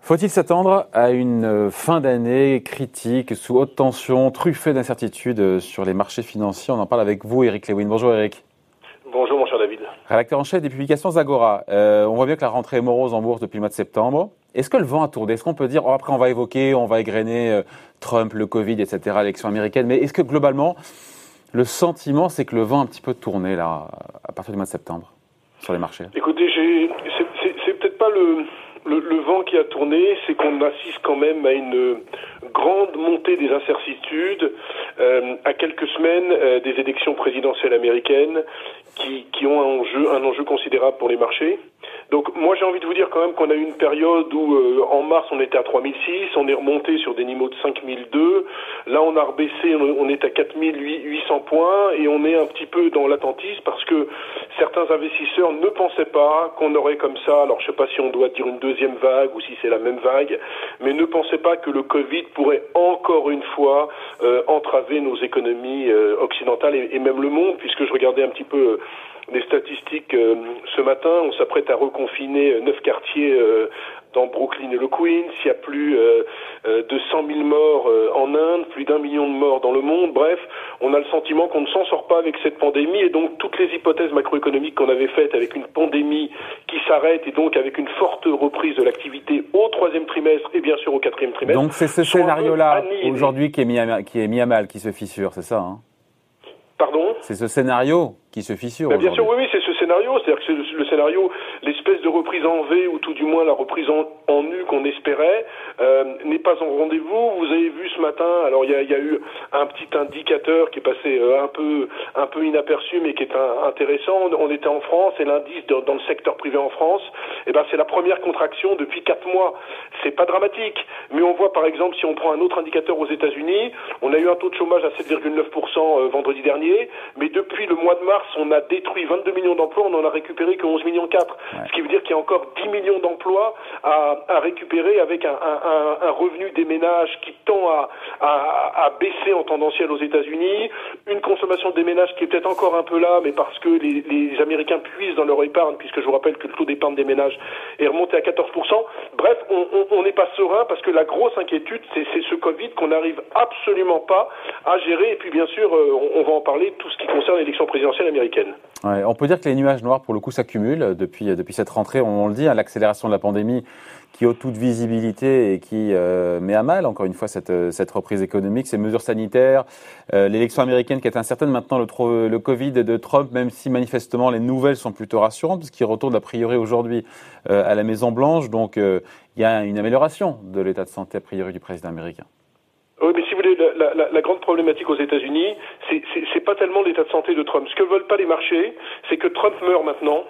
Faut-il s'attendre à une fin d'année critique, sous haute tension, truffée d'incertitudes sur les marchés financiers? On en parle avec vous, Eric Lewin. Bonjour Eric. Bonjour mon cher David. Rédacteur en chef des publications Zagora. Euh, on voit bien que la rentrée est morose en bourse depuis le mois de septembre. Est-ce que le vent a tourné? Est-ce qu'on peut dire, oh, après on va évoquer, on va égrener euh, Trump, le Covid, etc., l'élection américaine, mais est-ce que globalement, le sentiment, c'est que le vent a un petit peu tourné là, à partir du mois de septembre, sur les marchés Écoutez, c'est peut-être pas le, le, vent qui a tourné, c'est qu'on assiste quand même à une grande montée des incertitudes euh, à quelques semaines euh, des élections présidentielles américaines qui, qui ont un enjeu, un enjeu considérable pour les marchés. Donc moi j'ai envie de vous dire quand même qu'on a eu une période où euh, en mars on était à 3006, on est remonté sur des niveaux de 5002, là on a rebaissé, on est à 4800 points et on est un petit peu dans l'attentisme parce que certains investisseurs ne pensaient pas qu'on aurait comme ça, alors je sais pas si on doit dire une deuxième vague ou si c'est la même vague, mais ne pensaient pas que le Covid pourrait encore une fois euh, entraver nos économies euh, occidentales et, et, même le monde puisque je regardais un petit peu des statistiques euh, ce matin. On s'apprête à reconfiner euh, neuf quartiers euh, dans Brooklyn et le Queens. Il y a plus de 100 000 morts en Inde, plus d'un million de morts dans le monde. Bref, on a le sentiment qu'on ne s'en sort pas avec cette pandémie et donc toutes les hypothèses macroéconomiques qu'on avait faites avec une pandémie qui s'arrête et donc avec une forte reprise de l'activité au troisième trimestre et bien sûr au quatrième trimestre. Donc c'est ce scénario-là aujourd'hui qui est mis à, qui est mis à mal, qui se fissure, c'est ça hein? Pardon? C'est ce scénario qui se fissure. bien sûr, oui, oui, c'est ce scénario. C'est-à-dire que c'est le scénario, l'espèce de reprise en V, ou tout du moins la reprise en, en U qu'on espérait, euh, n'est pas en rendez-vous. Vous avez vu ce matin, alors il y a, eu un petit indicateur qui est passé euh, un peu un peu inaperçu, mais qui est intéressant. On, était en France et l'indice dans le secteur privé en France, eh ben c'est la première contraction depuis quatre mois. C'est pas dramatique, mais on voit par exemple si on prend un autre indicateur aux États-Unis, on a eu un taux de chômage à 7,9% euh, vendredi dernier, mais depuis le mois de mars on a détruit 22 millions d'emplois, on n'en a récupéré que 11 millions 4. Ce qui veut dire qu'il y a encore 10 millions d'emplois à, récupérer avec un, revenu des ménages qui tend à, baisser en tendanciel aux États-Unis, une consommation des ménages qui est peut-être encore un peu là, mais parce que les, Américains puissent dans leur épargne, puisque je vous rappelle que le taux d'épargne des ménages est remonté à 14%. Bref, on n'est pas serein parce que la grosse inquiétude, c'est ce Covid qu'on n'arrive absolument pas à gérer. Et puis bien sûr, euh, on va en parler, tout ce qui concerne l'élection présidentielle américaine. On peut dire que les nuages noirs, pour le coup, s'accumulent depuis, depuis cette rentrée. On, le dit, hein, l'accélération de la pandémie qui ôte toute visibilité et qui euh, met à mal, encore une fois, cette, reprise économique, ces mesures sanitaires, euh, l'élection américaine qui est incertaine, maintenant le, Covid de Trump, même si manifestement les nouvelles sont plutôt rassurantes, puisqu'il retourne a priori aujourd'hui euh, à la Maison-Blanche. Donc il y a une amélioration de l'état de santé a priori du président américain. La, grande problématique aux États-Unis, c'est pas tellement l'état de santé de Trump. Ce que veulent pas les marchés, c'est que Trump meure maintenant.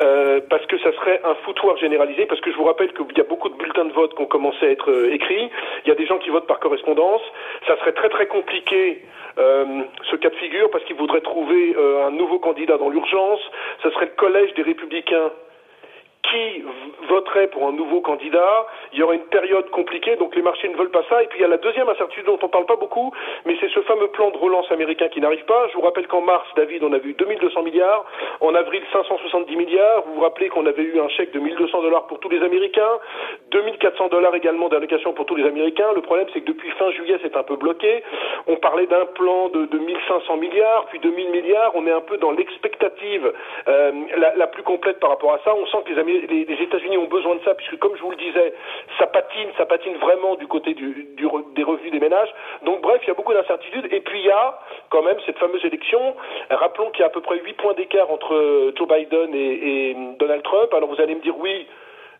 Euh, parce que ça serait un foutoir généralisé, parce que je vous rappelle qu'il y a beaucoup de bulletins de vote qui ont commencé à être euh, écrits, il y a des gens qui votent par correspondance, ça serait très très compliqué euh, ce cas de figure, parce qu'ils voudraient trouver un nouveau candidat dans l'urgence, ça serait le collège des républicains qui voterait pour un nouveau candidat, il y aurait une période compliquée, donc les marchés ne veulent pas ça. Et puis il y a la deuxième incertitude dont on ne parle pas beaucoup, mais c'est ce fameux plan de relance américain qui n'arrive pas. Je vous rappelle qu'en mars, David, on a vu 2200 milliards, en avril 570 milliards. Vous vous rappelez qu'on avait eu un chèque de 1200 dollars pour tous les Américains, 2400 dollars également d'allocation pour tous les Américains. Le problème, c'est que depuis fin juillet, c'est un peu bloqué. On parlait d'un plan de, de 1500 milliards, puis 2000 milliards. On est un peu dans l'expectative euh, la, la, plus complète par rapport à ça. On sent que les, Américains les, États-Unis ont besoin de ça, puisque comme je vous le disais, ça patine, ça patine vraiment du côté des revenus des ménages. Donc bref, il y a beaucoup d'incertitudes. Et puis il y a quand même cette fameuse élection. Rappelons qu'il y a à peu près 8 points d'écart entre Joe Biden et, et Donald Trump. Alors vous allez me dire oui,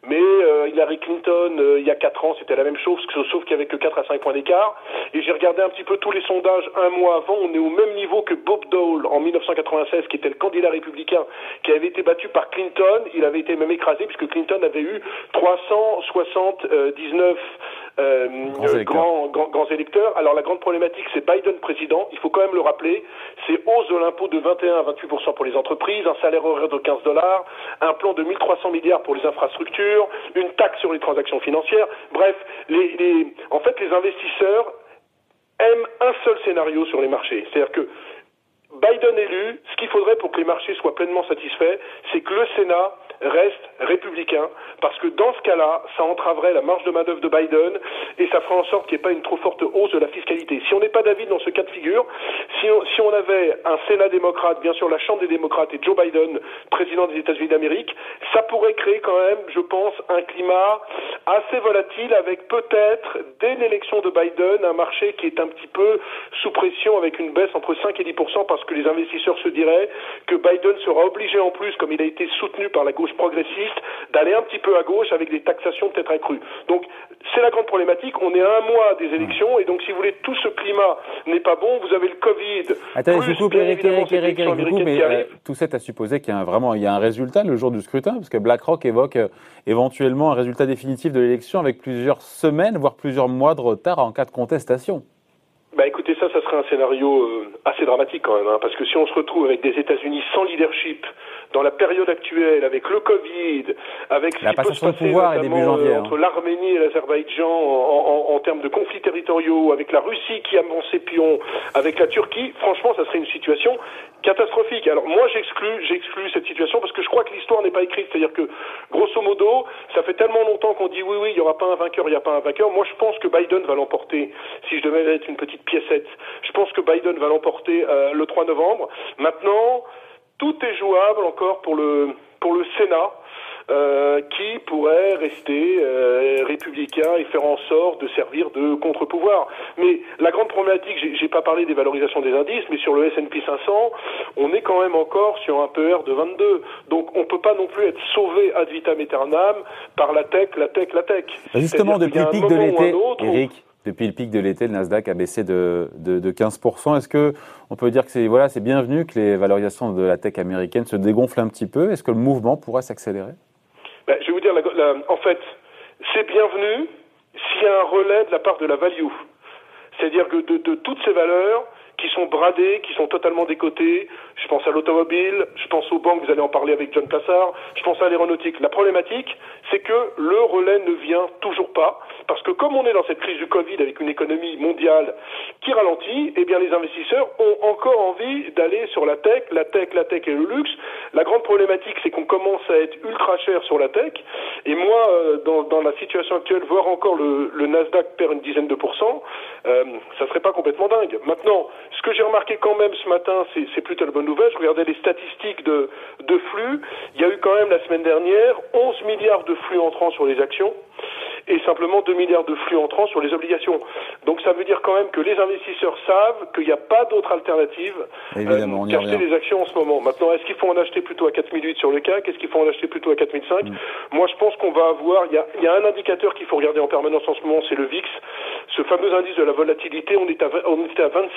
mais euh, Hillary Clinton, euh, il y a 4 ans, c'était la même chose, sauf qu'il n'y avait que 4 à 5 points d'écart. Et j'ai regardé un petit peu tous les sondages un mois avant, on est au même niveau que Bob Dole en 1996, qui était le candidat républicain, qui avait été battu par Clinton. Il avait été même écrasé, puisque Clinton avait eu 379 euh, grands, grands, grands, électeurs. Alors la grande problématique, c'est Biden président. Il faut quand même le rappeler. C'est hausse de l'impôt de 21 à 28% pour les entreprises, un salaire horaire de 15 dollars, un plan de 1300 milliards pour les infrastructures, une taxe sur les transactions financières. Bref, les, les, en fait, les investisseurs aiment un seul scénario sur les marchés. C'est-à-dire que Biden élu, ce qu'il faudrait pour que les marchés soient pleinement satisfaits, c'est que le Sénat reste républicain, parce que dans ce cas-là, ça entraverait la marge de manœuvre de Biden et ça ferait en sorte qu'il n'y ait pas une trop forte hausse de la fiscalité. Si on n'est pas d'avis dans ce cas de figure, si on avait un Sénat démocrate, bien sûr la Chambre des démocrates et Joe Biden, président des États-Unis d'Amérique, ça pourrait créer quand même, je pense, un climat assez volatile avec peut-être, dès l'élection de Biden, un marché qui est un petit peu sous pression avec une baisse entre 5 et 10 parce que les investisseurs se diraient que Biden sera obligé en plus, comme il a été soutenu par la gauche progressiste, d'aller un petit peu à gauche avec des taxations peut-être accrues. Donc c'est la grande problématique. On est à un mois des élections et donc si vous voulez, tout ce climat n'est pas bon. Vous avez le Covid. Attendez, je coupe Eric, Eric, Eric, Eric, mais euh, tout ça à supposer qu'il y a vraiment il y a un résultat le jour du scrutin, parce que BlackRock évoque euh, éventuellement un résultat définitif de l'élection avec plusieurs semaines, voire plusieurs mois de retard en cas de contestation. Bah écoutez, ça, ça serait un scénario euh, assez dramatique quand même, hein, parce que si on se retrouve avec des États-Unis sans leadership dans la période actuelle, avec le Covid, avec ce la qui peut se passer pouvoir notamment, euh, entre l'Arménie et l'Azerbaïdjan en, en, en, termes de conflits territoriaux, avec la Russie qui avance ses pions, avec la Turquie, franchement, ça serait une situation catastrophique. Alors moi, j'exclus, j'exclus cette situation parce que je crois que l'histoire n'est pas écrite. C'est-à-dire que, grosso modo, ça fait tellement longtemps qu'on dit oui, oui, il n'y aura pas un vainqueur, il n'y a pas un vainqueur. Moi, je pense que Biden va l'emporter. Si je devais être une petite piécette, je pense que Biden va l'emporter euh, le 3 novembre. Maintenant, tout est jouable encore pour le pour le Sénat. Euh, qui pourrait rester euh, républicain et faire en sorte de servir de contre-pouvoir. Mais la grande problématique, j'ai pas parlé des valorisations des indices, mais sur le S&P 500, on est quand même encore sur un PER de 22. Donc on peut pas non plus être sauvé ad vitam aeternam par la tech, la tech, la tech. Justement, depuis le pic de l'été, Eric, depuis le pic de l'été, le Nasdaq a baissé de, de, de 15%. Est-ce que on peut dire que c'est voilà, bienvenu que les valorisations de la tech américaine se dégonflent un petit peu? Est-ce que le mouvement pourrait s'accélérer? Ben, Je vais vous dire, en fait, c'est bienvenu s'il y a un relais de la part de la value. C'est-à-dire que de, de toutes ces valeurs, qui sont bradées, qui sont totalement décotées. Je pense à l'automobile, je pense aux banques, vous allez en parler avec John Plassard, je pense à l'aéronautique. La problématique, c'est que le relais ne vient toujours pas, parce que comme on est dans cette crise du Covid avec une économie mondiale qui ralentit, eh bien les investisseurs ont encore envie d'aller sur la tech, la tech, la tech et le luxe. La grande problématique, c'est qu'on commence à être ultra cher sur la tech, et moi, euh, dans, dans la situation actuelle, voir encore le, le Nasdaq perdre une dizaine de pourcents, euh, ça serait pas complètement dingue. Maintenant, ce que j'ai remarqué quand même ce matin, c'est plutôt la bonne nouvelle. Je regardais les statistiques de, de flux. Il y a eu quand même la semaine dernière 11 milliards de flux entrants sur les actions et simplement 2 milliards de flux entrants sur les obligations. Donc ça veut dire quand même que les investisseurs savent qu'il n'y a pas d'autre alternative euh, qu'acheter des actions en ce moment. Maintenant, est-ce qu'il faut en acheter plutôt à 4008 sur le CAC? Est-ce qu'il faut en acheter plutôt à 4005 mm. Moi, je pense qu'on va avoir, il y a, il y a un indicateur qu'il faut regarder en permanence en ce moment, c'est le VIX. Ce fameux indice de la volatilité, on, est à, on était à 26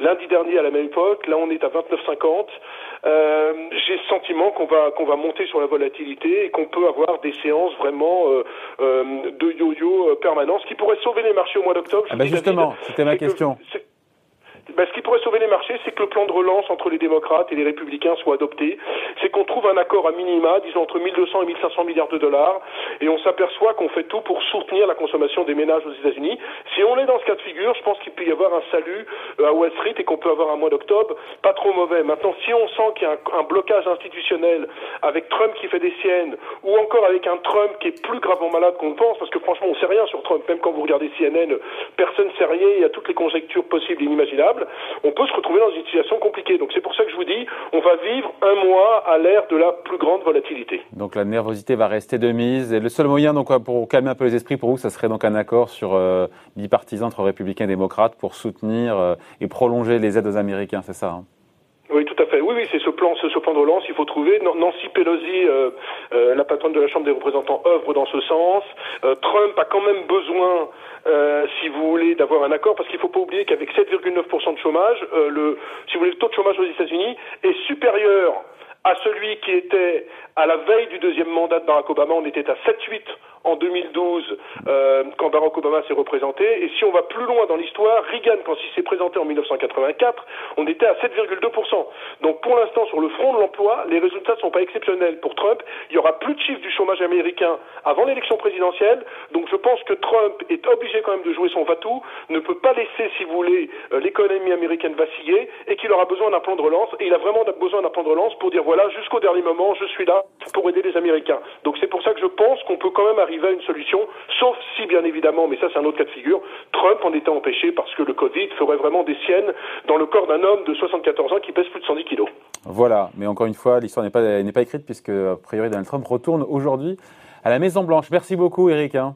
lundi dernier à la même époque, là on est à 29,50. Euh, J'ai le sentiment qu'on va qu'on va monter sur la volatilité et qu'on peut avoir des séances vraiment euh, euh, de yo-yo euh, permanents, ce qui pourrait sauver les marchés au mois d'octobre. Ah ben justement, c'était ma question. Ben, ce qui pourrait sauver les marchés, c'est que le plan de relance entre les démocrates et les républicains soit adopté. C'est qu'on trouve un accord à minima, disons entre 1200 et 1500 milliards de dollars, et on s'aperçoit qu'on fait tout pour soutenir la consommation des ménages aux États-Unis. Si on est dans ce cas de figure, je pense qu'il peut y avoir un salut euh, à Wall Street et qu'on peut avoir un mois d'octobre pas trop mauvais. Maintenant, si on sent qu'il y a un, un, blocage institutionnel avec Trump qui fait des siennes, ou encore avec un Trump qui est plus gravement malade qu'on ne pense, parce que franchement, on sait rien sur Trump. Même quand vous regardez CNN, personne ne sait rien. Il y a toutes les conjectures possibles et inimaginables on peut se retrouver dans une situation compliquée. Donc c'est pour ça que je vous dis, on va vivre un mois à l'ère de la plus grande volatilité. Donc la nervosité va rester de mise. Et le seul moyen donc, pour calmer un peu les esprits pour vous, ça serait donc un accord sur euh, bipartisan entre républicains et démocrates pour soutenir euh, et prolonger les aides aux Américains, c'est ça hein? Oui, tout à fait. Oui, oui, c'est ce plan, ce, plan de relance. Il faut trouver. Nancy Pelosi, euh, euh, la patronne de la Chambre des représentants, œuvre dans ce sens. Euh, Trump a quand même besoin, si vous voulez, d'avoir un accord, parce qu'il ne faut pas oublier qu'avec 7,9% de chômage, le, si vous voulez, le taux de chômage aux États-Unis est supérieur à celui qui était à la veille du deuxième mandat de Barack Obama. On était à 7,8 en 2012 euh, quand Barack Obama s'est représenté. Et si on va plus loin dans l'histoire, Reagan, quand il s'est présenté en 1984, on était à 7,2%. Donc pour l'instant, sur le front de l'emploi, les résultats ne sont pas exceptionnels pour Trump. Il y aura plus de chiffres du chômage américain avant l'élection présidentielle. Donc je pense que Trump est obligé quand même de jouer son va-tout, ne peut pas laisser, si vous voulez, euh, l'économie américaine vaciller et qu'il aura besoin d'un plan de relance. Et il a vraiment besoin d'un plan de relance pour dire voilà, jusqu'au dernier moment, je suis là pour aider les Américains. Donc c'est pour ça que je pense qu'on peut quand même arriver à une solution, sauf si, bien évidemment, mais ça c'est un autre cas de figure, Trump en était empêché parce que le Covid ferait vraiment des siennes dans le corps d'un homme de 74 ans qui pèse plus de 110 kilos. Voilà, mais encore une fois, l'histoire n'est pas, pas écrite puisque, a priori, Donald Trump retourne aujourd'hui à la Maison Blanche. Merci beaucoup, Eric. Hein.